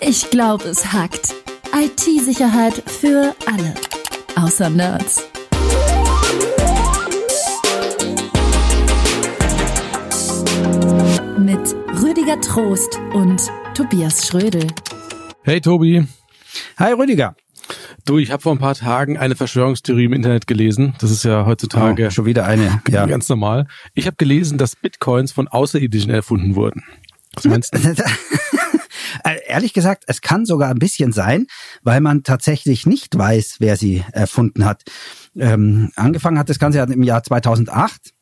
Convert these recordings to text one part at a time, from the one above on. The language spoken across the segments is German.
Ich glaube, es hackt. IT-Sicherheit für alle. Außer Nerds. Mit Rüdiger Trost und Tobias Schrödel. Hey Tobi. Hi Rüdiger. Du, ich habe vor ein paar Tagen eine Verschwörungstheorie im Internet gelesen. Das ist ja heutzutage oh, schon wieder eine. Ja. Ganz normal. Ich habe gelesen, dass Bitcoins von Außerirdischen erfunden wurden. Was meinst du? Äh, ehrlich gesagt, es kann sogar ein bisschen sein, weil man tatsächlich nicht weiß, wer sie erfunden hat. Ähm, angefangen hat das Ganze im Jahr 2008.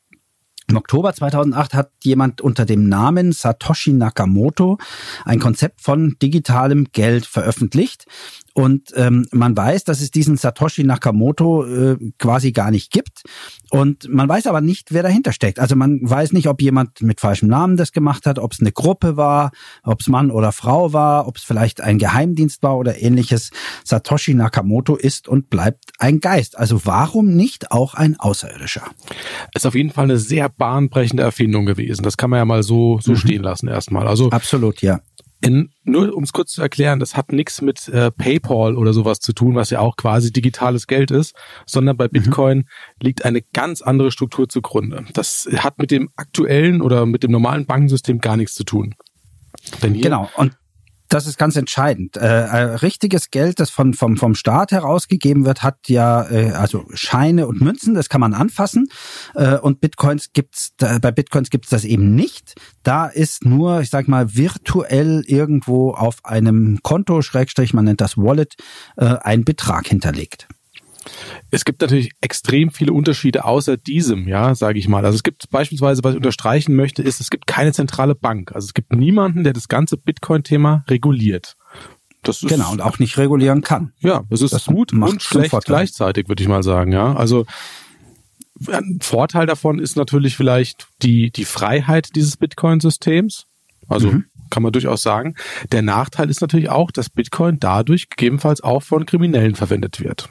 Im Oktober 2008 hat jemand unter dem Namen Satoshi Nakamoto ein Konzept von digitalem Geld veröffentlicht. Und ähm, man weiß, dass es diesen Satoshi Nakamoto äh, quasi gar nicht gibt. Und man weiß aber nicht, wer dahinter steckt. Also man weiß nicht, ob jemand mit falschem Namen das gemacht hat, ob es eine Gruppe war, ob es Mann oder Frau war, ob es vielleicht ein Geheimdienst war oder ähnliches. Satoshi Nakamoto ist und bleibt ein Geist. Also warum nicht auch ein Außerirdischer? Ist auf jeden Fall eine sehr bahnbrechende Erfindung gewesen. Das kann man ja mal so, so mhm. stehen lassen erstmal. Also Absolut, ja. In, nur um es kurz zu erklären, das hat nichts mit äh, PayPal oder sowas zu tun, was ja auch quasi digitales Geld ist, sondern bei mhm. Bitcoin mhm. liegt eine ganz andere Struktur zugrunde. Das hat mit dem aktuellen oder mit dem normalen Bankensystem gar nichts zu tun. Denn hier genau. Und das ist ganz entscheidend. Äh, äh, richtiges Geld, das von, vom, vom Staat herausgegeben wird, hat ja äh, also Scheine und Münzen, das kann man anfassen. Äh, und Bitcoins gibt's da, bei Bitcoins gibt's das eben nicht. Da ist nur, ich sag mal, virtuell irgendwo auf einem Konto, Schrägstrich, man nennt das Wallet, äh, ein Betrag hinterlegt. Es gibt natürlich extrem viele Unterschiede außer diesem, ja, sage ich mal. Also es gibt beispielsweise, was ich unterstreichen möchte, ist, es gibt keine zentrale Bank. Also es gibt niemanden, der das ganze Bitcoin-Thema reguliert. Das ist, genau, und auch nicht regulieren kann. Ja, das ist das gut und schlecht Vorteil. gleichzeitig, würde ich mal sagen, ja. Also ein Vorteil davon ist natürlich vielleicht die, die Freiheit dieses Bitcoin-Systems. Also mhm. kann man durchaus sagen. Der Nachteil ist natürlich auch, dass Bitcoin dadurch gegebenenfalls auch von Kriminellen verwendet wird.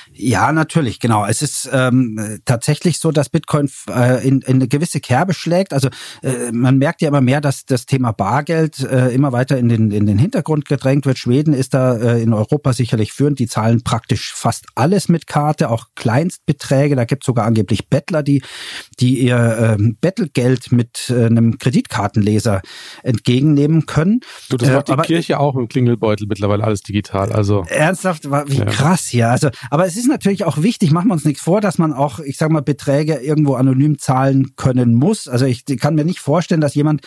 Ja, natürlich, genau. Es ist ähm, tatsächlich so, dass Bitcoin äh, in, in eine gewisse Kerbe schlägt. Also äh, man merkt ja immer mehr, dass das Thema Bargeld äh, immer weiter in den, in den Hintergrund gedrängt wird. Schweden ist da äh, in Europa sicherlich führend. Die zahlen praktisch fast alles mit Karte, auch Kleinstbeträge. Da gibt es sogar angeblich Bettler, die, die ihr äh, Bettelgeld mit äh, einem Kreditkartenleser entgegennehmen können. Du, das macht äh, die Kirche auch im Klingelbeutel mittlerweile alles digital. Also ernsthaft, wie ja. krass hier. Also, aber es ist natürlich auch wichtig, machen wir uns nichts vor, dass man auch, ich sag mal, Beträge irgendwo anonym zahlen können muss. Also ich kann mir nicht vorstellen, dass jemand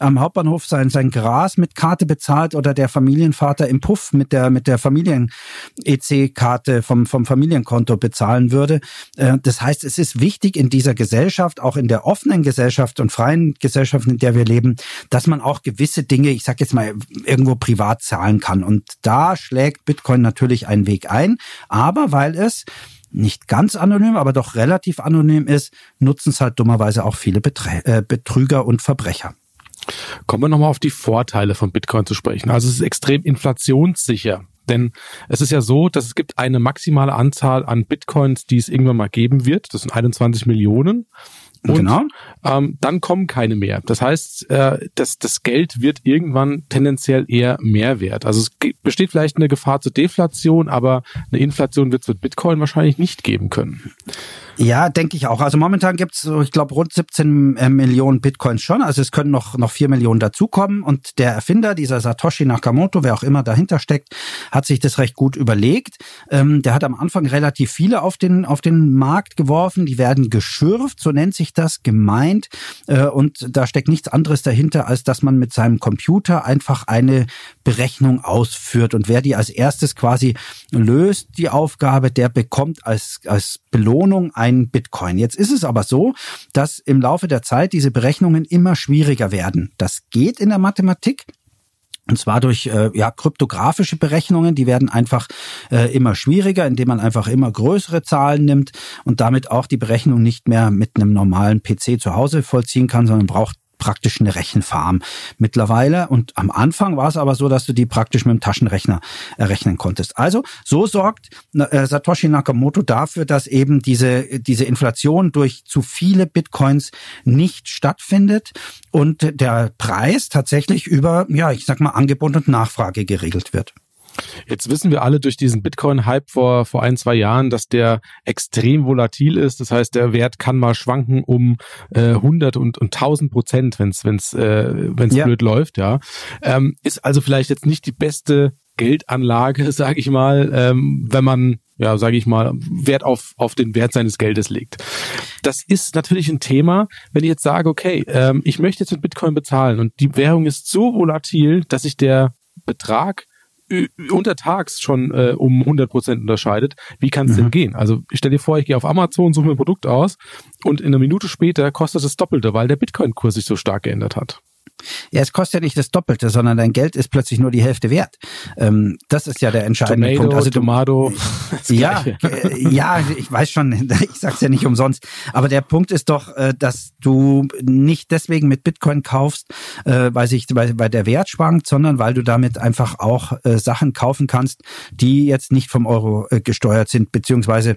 am Hauptbahnhof sein, sein Gras mit Karte bezahlt oder der Familienvater im Puff mit der, mit der Familien-EC-Karte vom, vom Familienkonto bezahlen würde. Äh, das heißt, es ist wichtig in dieser Gesellschaft, auch in der offenen Gesellschaft und freien Gesellschaft, in der wir leben, dass man auch gewisse Dinge, ich sag jetzt mal, irgendwo privat zahlen kann. Und da schlägt Bitcoin natürlich einen Weg ein. Aber weil es nicht ganz anonym, aber doch relativ anonym ist, nutzen es halt dummerweise auch viele Beträ äh, Betrüger und Verbrecher. Kommen wir nochmal auf die Vorteile von Bitcoin zu sprechen. Also es ist extrem inflationssicher. Denn es ist ja so, dass es gibt eine maximale Anzahl an Bitcoins, die es irgendwann mal geben wird. Das sind 21 Millionen. Und genau. ähm, dann kommen keine mehr. Das heißt, äh, das, das Geld wird irgendwann tendenziell eher mehr wert. Also es besteht vielleicht eine Gefahr zur Deflation, aber eine Inflation wird es mit Bitcoin wahrscheinlich nicht geben können. Ja, denke ich auch. Also momentan gibt es, ich glaube, rund 17 äh, Millionen Bitcoins schon. Also es können noch, noch 4 Millionen dazukommen. Und der Erfinder, dieser Satoshi Nakamoto, wer auch immer dahinter steckt, hat sich das recht gut überlegt. Ähm, der hat am Anfang relativ viele auf den, auf den Markt geworfen. Die werden geschürft, so nennt sich das, gemeint. Äh, und da steckt nichts anderes dahinter, als dass man mit seinem Computer einfach eine Berechnung ausführt. Und wer die als erstes quasi löst, die Aufgabe, der bekommt als, als Belohnung ein ein Bitcoin. Jetzt ist es aber so, dass im Laufe der Zeit diese Berechnungen immer schwieriger werden. Das geht in der Mathematik, und zwar durch äh, ja, kryptografische Berechnungen, die werden einfach äh, immer schwieriger, indem man einfach immer größere Zahlen nimmt und damit auch die Berechnung nicht mehr mit einem normalen PC zu Hause vollziehen kann, sondern braucht praktisch eine Rechenfarm mittlerweile. Und am Anfang war es aber so, dass du die praktisch mit dem Taschenrechner errechnen konntest. Also so sorgt äh, Satoshi Nakamoto dafür, dass eben diese, diese Inflation durch zu viele Bitcoins nicht stattfindet und der Preis tatsächlich über, ja, ich sag mal, Angebot und Nachfrage geregelt wird. Jetzt wissen wir alle durch diesen Bitcoin-Hype vor, vor ein, zwei Jahren, dass der extrem volatil ist. Das heißt, der Wert kann mal schwanken um äh, 100 und, und 1000 Prozent, wenn es wenn's, äh, wenn's ja. blöd läuft. ja. Ähm, ist also vielleicht jetzt nicht die beste Geldanlage, sage ich mal, ähm, wenn man ja, sage ich mal, Wert auf, auf den Wert seines Geldes legt. Das ist natürlich ein Thema, wenn ich jetzt sage, okay, ähm, ich möchte jetzt mit Bitcoin bezahlen und die Währung ist so volatil, dass sich der Betrag untertags schon äh, um 100 Prozent unterscheidet, wie kann es mhm. denn gehen? Also ich stell dir vor, ich gehe auf Amazon, suche mir ein Produkt aus und in einer Minute später kostet es das Doppelte, weil der Bitcoin-Kurs sich so stark geändert hat. Ja, es kostet ja nicht das Doppelte, sondern dein Geld ist plötzlich nur die Hälfte wert. Ähm, das ist ja der entscheidende Tomato, Punkt. Also Tomato. Ja, äh, ja, ich weiß schon, ich sag's ja nicht umsonst. Aber der Punkt ist doch, äh, dass du nicht deswegen mit Bitcoin kaufst, äh, weil sich, weil, weil der Wert schwankt, sondern weil du damit einfach auch äh, Sachen kaufen kannst, die jetzt nicht vom Euro äh, gesteuert sind, beziehungsweise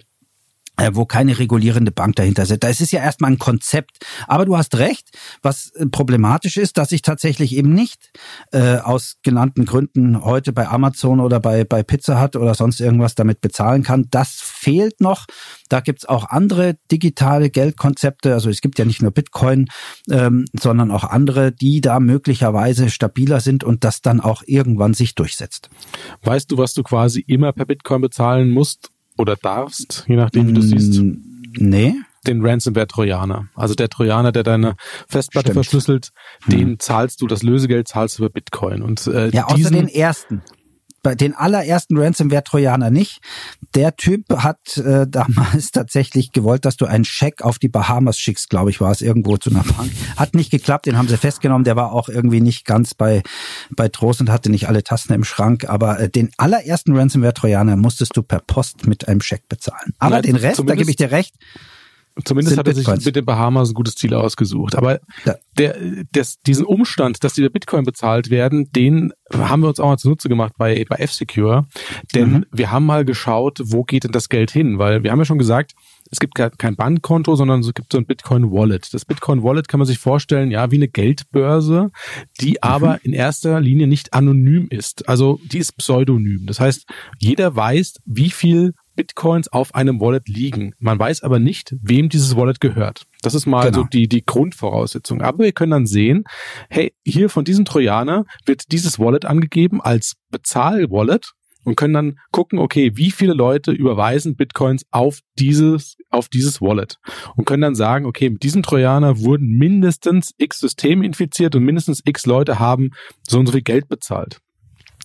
wo keine regulierende Bank dahinter sitzt. Da ist es ja erstmal ein Konzept. Aber du hast recht, was äh, problematisch ist, dass ich tatsächlich eben nicht äh, aus genannten Gründen heute bei Amazon oder bei, bei Pizza Hut oder sonst irgendwas damit bezahlen kann. Das fehlt noch. Da gibt's auch andere digitale Geldkonzepte. Also es gibt ja nicht nur Bitcoin, ähm, sondern auch andere, die da möglicherweise stabiler sind und das dann auch irgendwann sich durchsetzt. Weißt du, was du quasi immer per Bitcoin bezahlen musst oder darfst, je nachdem, wie du siehst? Mm, nee. Den Ransomware-Trojaner. Also der Trojaner, der deine Festplatte Stimmt. verschlüsselt, hm. den zahlst du, das Lösegeld zahlst du über Bitcoin. Und, äh, ja, außer den ersten bei den allerersten Ransomware-Trojaner nicht. Der Typ hat äh, damals tatsächlich gewollt, dass du einen Scheck auf die Bahamas schickst, glaube ich, war es irgendwo zu einer Bank. Hat nicht geklappt, den haben sie festgenommen. Der war auch irgendwie nicht ganz bei, bei Trost und hatte nicht alle Tasten im Schrank. Aber äh, den allerersten Ransomware-Trojaner musstest du per Post mit einem Scheck bezahlen. Aber Nein, den Rest, da gebe ich dir recht, Zumindest hat er sich mit den Bahamas ein gutes Ziel ausgesucht. Aber ja. der, des, diesen Umstand, dass die Bitcoin bezahlt werden, den haben wir uns auch mal zunutze gemacht bei, bei F-Secure. Denn mhm. wir haben mal geschaut, wo geht denn das Geld hin? Weil wir haben ja schon gesagt, es gibt kein Bankkonto, sondern es gibt so ein Bitcoin Wallet. Das Bitcoin Wallet kann man sich vorstellen, ja, wie eine Geldbörse, die mhm. aber in erster Linie nicht anonym ist. Also die ist pseudonym. Das heißt, jeder weiß, wie viel Bitcoins auf einem Wallet liegen. Man weiß aber nicht, wem dieses Wallet gehört. Das ist mal genau. so die, die Grundvoraussetzung. Aber wir können dann sehen, hey, hier von diesem Trojaner wird dieses Wallet angegeben als Bezahl-Wallet und können dann gucken, okay, wie viele Leute überweisen Bitcoins auf dieses, auf dieses Wallet und können dann sagen, okay, mit diesem Trojaner wurden mindestens x Systeme infiziert und mindestens x Leute haben so und so viel Geld bezahlt.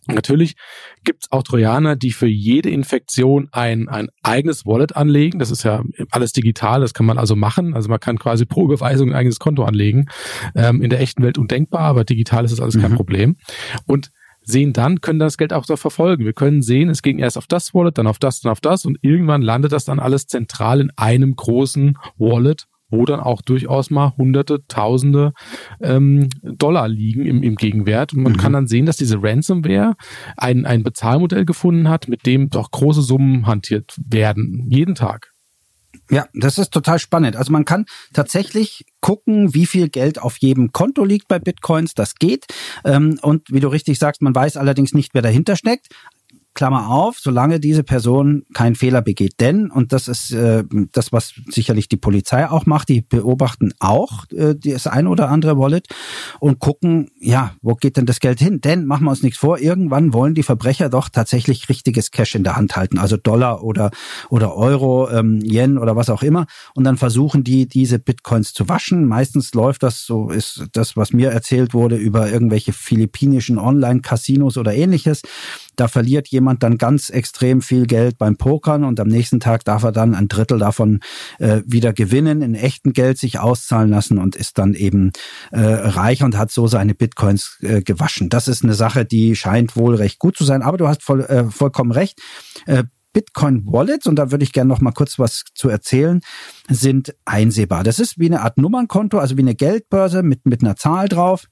Natürlich gibt es auch Trojaner, die für jede Infektion ein, ein eigenes Wallet anlegen. Das ist ja alles digital, das kann man also machen. Also man kann quasi pro Überweisung ein eigenes Konto anlegen. Ähm, in der echten Welt undenkbar, aber digital ist das alles mhm. kein Problem. Und sehen dann, können das Geld auch da verfolgen. Wir können sehen, es ging erst auf das Wallet, dann auf das, dann auf das und irgendwann landet das dann alles zentral in einem großen Wallet wo dann auch durchaus mal Hunderte, Tausende ähm, Dollar liegen im, im Gegenwert. Und man mhm. kann dann sehen, dass diese Ransomware ein, ein Bezahlmodell gefunden hat, mit dem doch große Summen hantiert werden, jeden Tag. Ja, das ist total spannend. Also man kann tatsächlich gucken, wie viel Geld auf jedem Konto liegt bei Bitcoins. Das geht. Ähm, und wie du richtig sagst, man weiß allerdings nicht, wer dahinter steckt. Klammer auf, solange diese Person keinen Fehler begeht. Denn, und das ist äh, das, was sicherlich die Polizei auch macht, die beobachten auch äh, das ein oder andere Wallet und gucken, ja, wo geht denn das Geld hin? Denn, machen wir uns nichts vor, irgendwann wollen die Verbrecher doch tatsächlich richtiges Cash in der Hand halten, also Dollar oder, oder Euro, ähm, Yen oder was auch immer. Und dann versuchen die, diese Bitcoins zu waschen. Meistens läuft das, so ist das, was mir erzählt wurde, über irgendwelche philippinischen Online-Casinos oder ähnliches. Da verliert jemand dann ganz extrem viel Geld beim Pokern und am nächsten Tag darf er dann ein Drittel davon äh, wieder gewinnen, in echten Geld sich auszahlen lassen und ist dann eben äh, reich und hat so seine Bitcoins äh, gewaschen. Das ist eine Sache, die scheint wohl recht gut zu sein. Aber du hast voll, äh, vollkommen recht. Äh, Bitcoin Wallets, und da würde ich gerne noch mal kurz was zu erzählen, sind einsehbar. Das ist wie eine Art Nummernkonto, also wie eine Geldbörse mit, mit einer Zahl drauf.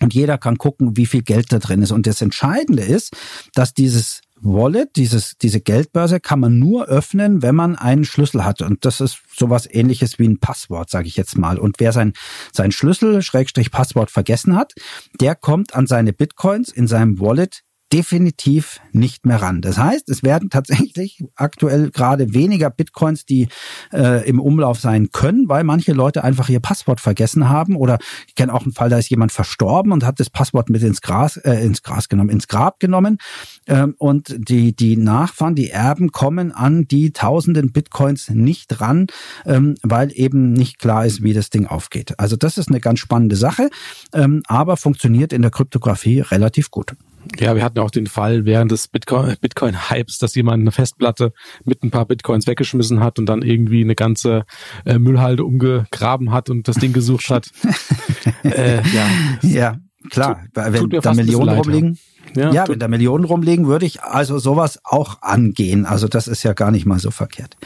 Und jeder kann gucken, wie viel Geld da drin ist. Und das Entscheidende ist, dass dieses Wallet, dieses, diese Geldbörse kann man nur öffnen, wenn man einen Schlüssel hat. Und das ist sowas ähnliches wie ein Passwort, sage ich jetzt mal. Und wer sein, sein Schlüssel, Schrägstrich Passwort vergessen hat, der kommt an seine Bitcoins in seinem Wallet definitiv nicht mehr ran. Das heißt, es werden tatsächlich aktuell gerade weniger Bitcoins, die äh, im Umlauf sein können, weil manche Leute einfach ihr Passwort vergessen haben. Oder ich kenne auch einen Fall, da ist jemand verstorben und hat das Passwort mit ins Gras, äh, ins Gras genommen, ins Grab genommen. Ähm, und die, die Nachfahren, die Erben kommen an die tausenden Bitcoins nicht ran, ähm, weil eben nicht klar ist, wie das Ding aufgeht. Also das ist eine ganz spannende Sache, ähm, aber funktioniert in der Kryptographie relativ gut. Ja, wir hatten auch den Fall während des Bitcoin-Hypes, dass jemand eine Festplatte mit ein paar Bitcoins weggeschmissen hat und dann irgendwie eine ganze äh, Müllhalde umgegraben hat und das Ding gesucht hat. äh, ja. ja, klar. Tut, wenn da Millionen rumliegen. Ja, ja wenn da Millionen rumliegen, würde ich also sowas auch angehen. Also das ist ja gar nicht mal so verkehrt.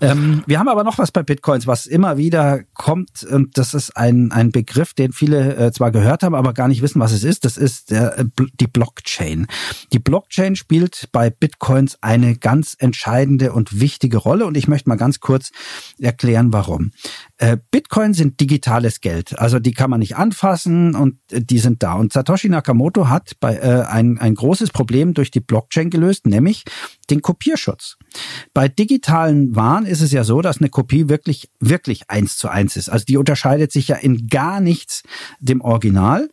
Ähm, wir haben aber noch was bei Bitcoins, was immer wieder kommt und das ist ein, ein Begriff, den viele äh, zwar gehört haben, aber gar nicht wissen, was es ist. Das ist der, äh, die Blockchain. Die Blockchain spielt bei Bitcoins eine ganz entscheidende und wichtige Rolle und ich möchte mal ganz kurz erklären, warum. Äh, Bitcoin sind digitales Geld, also die kann man nicht anfassen und äh, die sind da. Und Satoshi Nakamoto hat bei, äh, ein, ein großes Problem durch die Blockchain gelöst, nämlich den Kopierschutz. Bei digitalen Waren ist es ja so, dass eine Kopie wirklich, wirklich eins zu eins ist. Also die unterscheidet sich ja in gar nichts dem Original.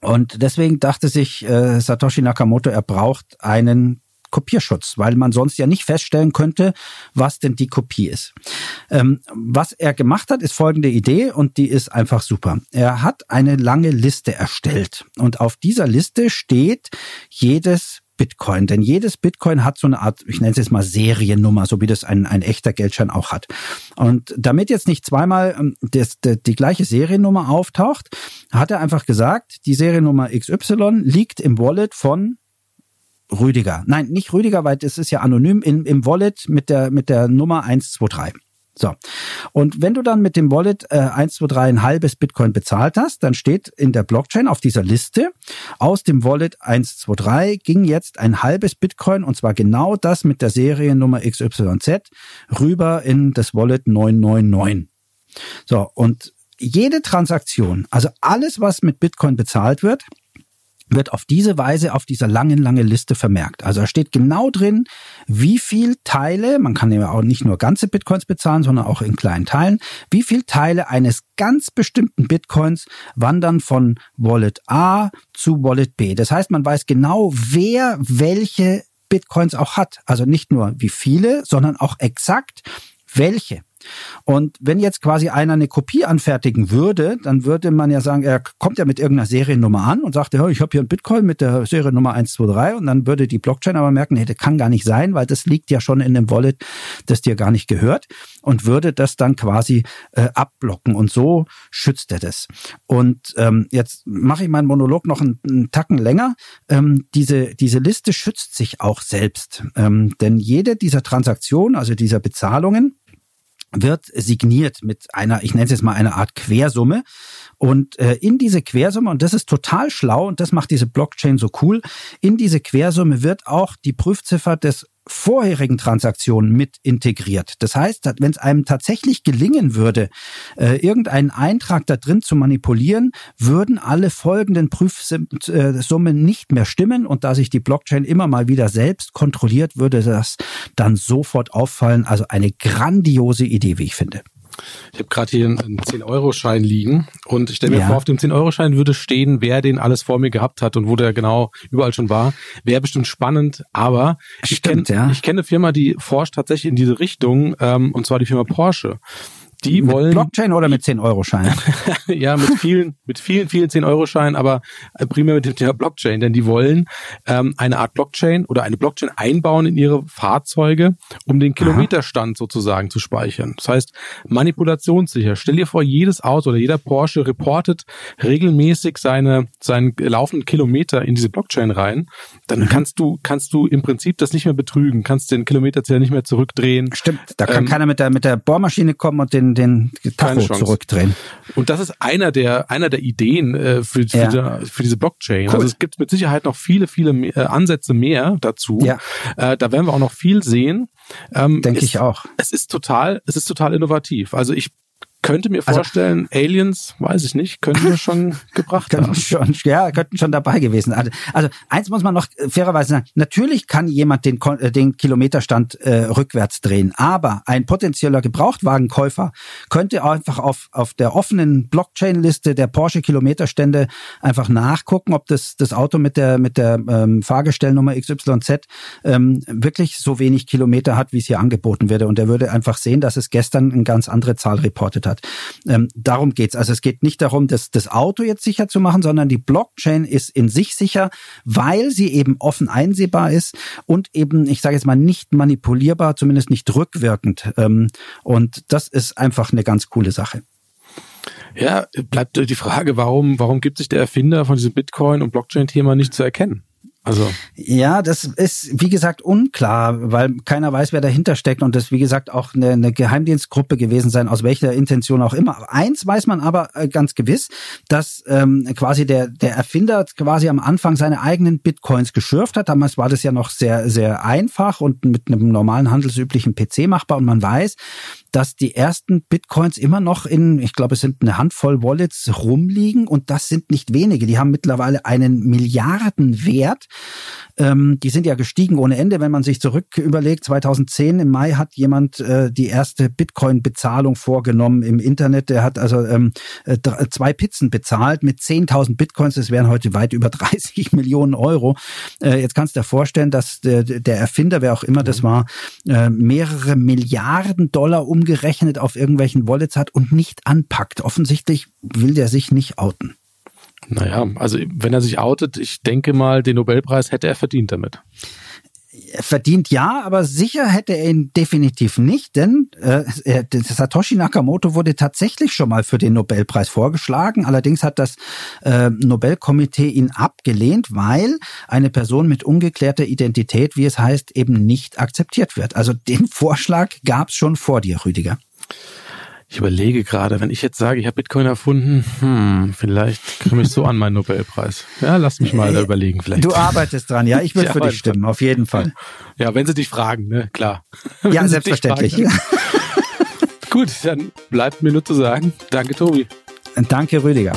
Und deswegen dachte sich äh, Satoshi Nakamoto, er braucht einen Kopierschutz, weil man sonst ja nicht feststellen könnte, was denn die Kopie ist. Ähm, was er gemacht hat, ist folgende Idee und die ist einfach super. Er hat eine lange Liste erstellt und auf dieser Liste steht jedes Bitcoin. Denn jedes Bitcoin hat so eine Art, ich nenne es jetzt mal Seriennummer, so wie das ein, ein echter Geldschein auch hat. Und damit jetzt nicht zweimal ähm, das, die, die gleiche Seriennummer auftaucht, hat er einfach gesagt, die Seriennummer XY liegt im Wallet von Rüdiger. Nein, nicht Rüdiger, weil es ist ja anonym in, im Wallet mit der, mit der Nummer 123. So. Und wenn du dann mit dem Wallet äh, 123 ein halbes Bitcoin bezahlt hast, dann steht in der Blockchain auf dieser Liste, aus dem Wallet 123 ging jetzt ein halbes Bitcoin und zwar genau das mit der Seriennummer XYZ rüber in das Wallet 999. So. Und jede Transaktion, also alles, was mit Bitcoin bezahlt wird, wird auf diese Weise auf dieser langen, langen Liste vermerkt. Also da steht genau drin, wie viel Teile, man kann ja auch nicht nur ganze Bitcoins bezahlen, sondern auch in kleinen Teilen, wie viel Teile eines ganz bestimmten Bitcoins wandern von Wallet A zu Wallet B. Das heißt, man weiß genau, wer welche Bitcoins auch hat. Also nicht nur wie viele, sondern auch exakt welche. Und wenn jetzt quasi einer eine Kopie anfertigen würde, dann würde man ja sagen, er kommt ja mit irgendeiner Seriennummer an und sagt, ich habe hier ein Bitcoin mit der Seriennummer 123 und dann würde die Blockchain aber merken, nee, das kann gar nicht sein, weil das liegt ja schon in dem Wallet, das dir gar nicht gehört und würde das dann quasi äh, abblocken und so schützt er das. Und ähm, jetzt mache ich meinen Monolog noch einen, einen Tacken länger. Ähm, diese, diese Liste schützt sich auch selbst, ähm, denn jede dieser Transaktionen, also dieser Bezahlungen, wird signiert mit einer, ich nenne es jetzt mal eine Art Quersumme. Und äh, in diese Quersumme, und das ist total schlau und das macht diese Blockchain so cool, in diese Quersumme wird auch die Prüfziffer des vorherigen Transaktionen mit integriert. Das heißt, wenn es einem tatsächlich gelingen würde, äh, irgendeinen Eintrag da drin zu manipulieren, würden alle folgenden Prüfsummen nicht mehr stimmen und da sich die Blockchain immer mal wieder selbst kontrolliert, würde das dann sofort auffallen. Also eine grandiose Idee, wie ich finde. Ich habe gerade hier einen 10-Euro-Schein liegen und ich stelle mir ja. vor, auf dem 10-Euro-Schein würde stehen, wer den alles vor mir gehabt hat und wo der genau überall schon war. Wäre bestimmt spannend, aber Stimmt, ich kenne ja. ich kenn eine Firma, die forscht tatsächlich in diese Richtung, ähm, und zwar die Firma Porsche die mit wollen. Blockchain oder mit 10-Euro-Scheinen? ja, mit vielen, mit vielen, vielen 10-Euro-Scheinen, aber äh, primär mit dem Thema Blockchain, denn die wollen ähm, eine Art Blockchain oder eine Blockchain einbauen in ihre Fahrzeuge, um den Kilometerstand sozusagen zu speichern. Das heißt, manipulationssicher. Stell dir vor, jedes Auto oder jeder Porsche reportet regelmäßig seine, seinen laufenden Kilometer in diese Blockchain rein. Dann mhm. kannst du, kannst du im Prinzip das nicht mehr betrügen, kannst den Kilometerzähler nicht mehr zurückdrehen. Stimmt, da kann ähm, keiner mit der, mit der Bohrmaschine kommen und den, den Tacho zurückdrehen. Und das ist einer der, einer der Ideen äh, für, für, ja. die, für diese Blockchain. Cool. Also es gibt mit Sicherheit noch viele, viele äh, Ansätze mehr dazu. Ja. Äh, da werden wir auch noch viel sehen. Ähm, Denke ich auch. Es ist total, es ist total innovativ. Also ich könnte mir also vorstellen, also, Aliens, weiß ich nicht, könnten wir schon gebracht haben. Schon, ja, könnten schon dabei gewesen. Also, also eins muss man noch fairerweise sagen, natürlich kann jemand den, äh, den Kilometerstand äh, rückwärts drehen, aber ein potenzieller Gebrauchtwagenkäufer könnte einfach auf, auf der offenen Blockchain-Liste der Porsche Kilometerstände einfach nachgucken, ob das, das Auto mit der, mit der ähm, Fahrgestellnummer XYZ ähm, wirklich so wenig Kilometer hat, wie es hier angeboten wird. Und er würde einfach sehen, dass es gestern eine ganz andere Zahl reportet hat hat. Ähm, darum geht's. Also es geht nicht darum, das, das Auto jetzt sicher zu machen, sondern die Blockchain ist in sich sicher, weil sie eben offen einsehbar ist und eben, ich sage jetzt mal, nicht manipulierbar, zumindest nicht rückwirkend. Ähm, und das ist einfach eine ganz coole Sache. Ja, bleibt die Frage, warum, warum gibt sich der Erfinder von diesem Bitcoin- und Blockchain-Thema nicht zu erkennen? Also ja, das ist wie gesagt unklar, weil keiner weiß, wer dahinter steckt und das wie gesagt auch eine, eine Geheimdienstgruppe gewesen sein, aus welcher Intention auch immer. Eins weiß man aber äh, ganz gewiss, dass ähm, quasi der der Erfinder quasi am Anfang seine eigenen Bitcoins geschürft hat. Damals war das ja noch sehr sehr einfach und mit einem normalen handelsüblichen PC machbar und man weiß, dass die ersten Bitcoins immer noch in, ich glaube, es sind eine Handvoll Wallets rumliegen und das sind nicht wenige. Die haben mittlerweile einen Milliardenwert. Ähm, die sind ja gestiegen ohne Ende, wenn man sich zurück überlegt. 2010 im Mai hat jemand äh, die erste Bitcoin-Bezahlung vorgenommen im Internet. Der hat also ähm, äh, zwei Pizzen bezahlt mit 10.000 Bitcoins. Das wären heute weit über 30 Millionen Euro. Äh, jetzt kannst du dir vorstellen, dass der, der Erfinder, wer auch immer das war, äh, mehrere Milliarden Dollar um umgerechnet auf irgendwelchen Wallets hat und nicht anpackt. Offensichtlich will der sich nicht outen. Naja, also wenn er sich outet, ich denke mal, den Nobelpreis hätte er verdient damit verdient ja, aber sicher hätte er ihn definitiv nicht, denn äh, Satoshi Nakamoto wurde tatsächlich schon mal für den Nobelpreis vorgeschlagen. Allerdings hat das äh, Nobelkomitee ihn abgelehnt, weil eine Person mit ungeklärter Identität, wie es heißt, eben nicht akzeptiert wird. Also den Vorschlag gab es schon vor dir, Rüdiger. Ich überlege gerade, wenn ich jetzt sage, ich habe Bitcoin erfunden, hm, vielleicht komme ich so an meinen Nobelpreis. Ja, lass mich mal da äh, überlegen vielleicht. Du arbeitest dran, ja, ich will für dich stimmen, auf jeden Fall. Ja, wenn sie dich fragen, ne, klar. Ja, selbstverständlich. Gut, dann bleibt mir nur zu sagen, danke Tobi. Danke Rüdiger.